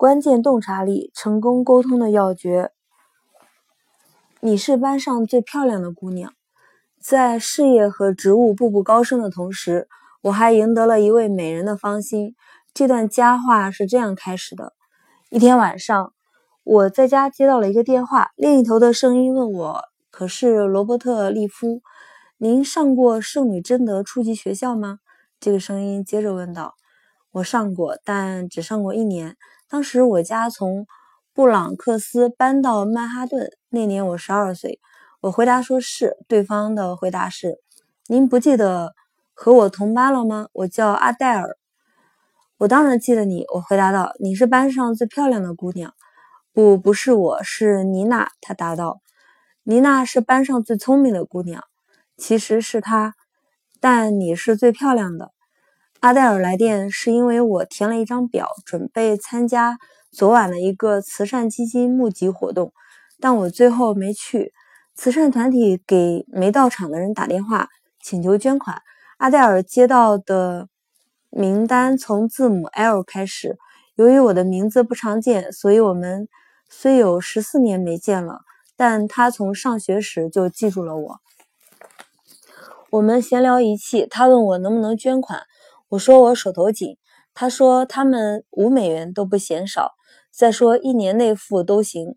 关键洞察力，成功沟通的要诀。你是班上最漂亮的姑娘，在事业和职务步步高升的同时，我还赢得了一位美人的芳心。这段佳话是这样开始的：一天晚上，我在家接到了一个电话，另一头的声音问我：“可是罗伯特·利夫，您上过圣女贞德初级学校吗？”这个声音接着问道。我上过，但只上过一年。当时我家从布朗克斯搬到曼哈顿，那年我十二岁。我回答说是。对方的回答是：“您不记得和我同班了吗？我叫阿黛尔。”我当然记得你。我回答道：“你是班上最漂亮的姑娘。”“不，不是我，是妮娜。”他答道：“妮娜是班上最聪明的姑娘。”“其实是她，但你是最漂亮的。”阿黛尔来电是因为我填了一张表，准备参加昨晚的一个慈善基金募集活动，但我最后没去。慈善团体给没到场的人打电话，请求捐款。阿黛尔接到的名单从字母 L 开始。由于我的名字不常见，所以我们虽有十四年没见了，但他从上学时就记住了我。我们闲聊一气，他问我能不能捐款。我说我手头紧，他说他们五美元都不嫌少，再说一年内付都行。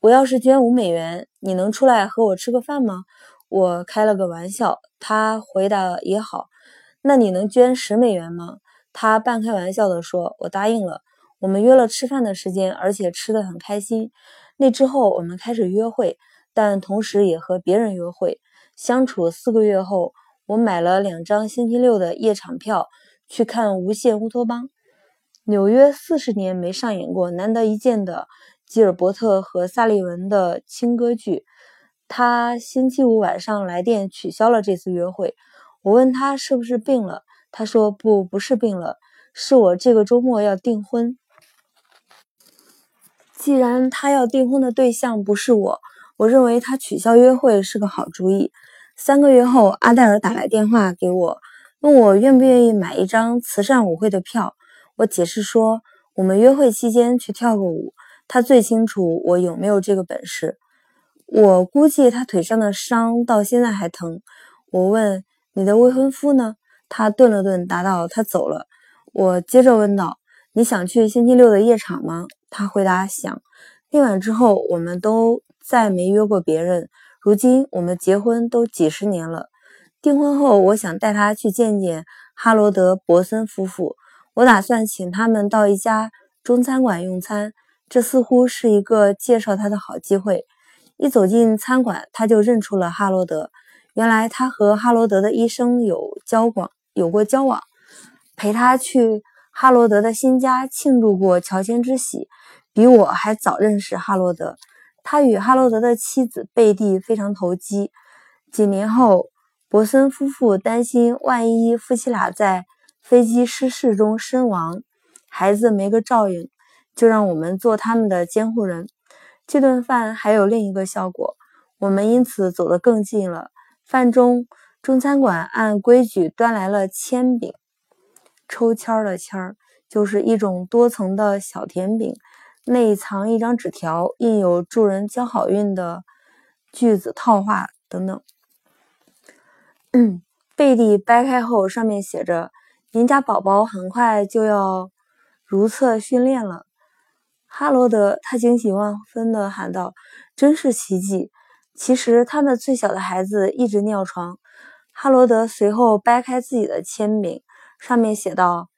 我要是捐五美元，你能出来和我吃个饭吗？我开了个玩笑，他回答也好。那你能捐十美元吗？他半开玩笑地说。我答应了。我们约了吃饭的时间，而且吃得很开心。那之后我们开始约会，但同时也和别人约会。相处四个月后。我买了两张星期六的夜场票去看《无限乌托邦》。纽约四十年没上演过难得一见的吉尔伯特和萨利文的轻歌剧。他星期五晚上来电取消了这次约会。我问他是不是病了，他说不，不是病了，是我这个周末要订婚。既然他要订婚的对象不是我，我认为他取消约会是个好主意。三个月后，阿黛尔打来电话给我，问我愿不愿意买一张慈善舞会的票。我解释说，我们约会期间去跳个舞，他最清楚我有没有这个本事。我估计他腿上的伤到现在还疼。我问：“你的未婚夫呢？”他顿了顿，答道：“他走了。”我接着问道：“你想去星期六的夜场吗？”他回答：“想。”那晚之后，我们都再没约过别人。如今我们结婚都几十年了。订婚后，我想带他去见见哈罗德·伯森夫妇。我打算请他们到一家中餐馆用餐，这似乎是一个介绍他的好机会。一走进餐馆，他就认出了哈罗德。原来他和哈罗德的医生有交往，有过交往，陪他去哈罗德的新家庆祝过乔迁之喜，比我还早认识哈罗德。他与哈罗德的妻子贝蒂非常投机。几年后，伯森夫妇担心万一夫妻俩在飞机失事中身亡，孩子没个照应，就让我们做他们的监护人。这顿饭还有另一个效果，我们因此走得更近了。饭中，中餐馆按规矩端来了铅饼，抽签儿的签儿就是一种多层的小甜饼。内藏一张纸条，印有助人交好运的句子、套话等等。贝蒂掰开后，上面写着：“您家宝宝很快就要如厕训练了。”哈罗德他惊喜万分地喊道：“真是奇迹！”其实他们最小的孩子一直尿床。哈罗德随后掰开自己的铅笔，上面写道。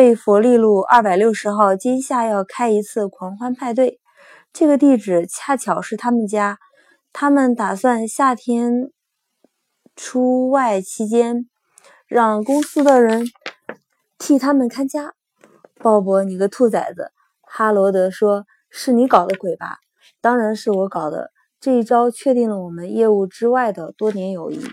贝佛利路二百六十号，今夏要开一次狂欢派对。这个地址恰巧是他们家。他们打算夏天出外期间，让公司的人替他们看家。鲍勃，你个兔崽子！哈罗德说：“是你搞的鬼吧？”当然是我搞的。这一招确定了我们业务之外的多年友谊。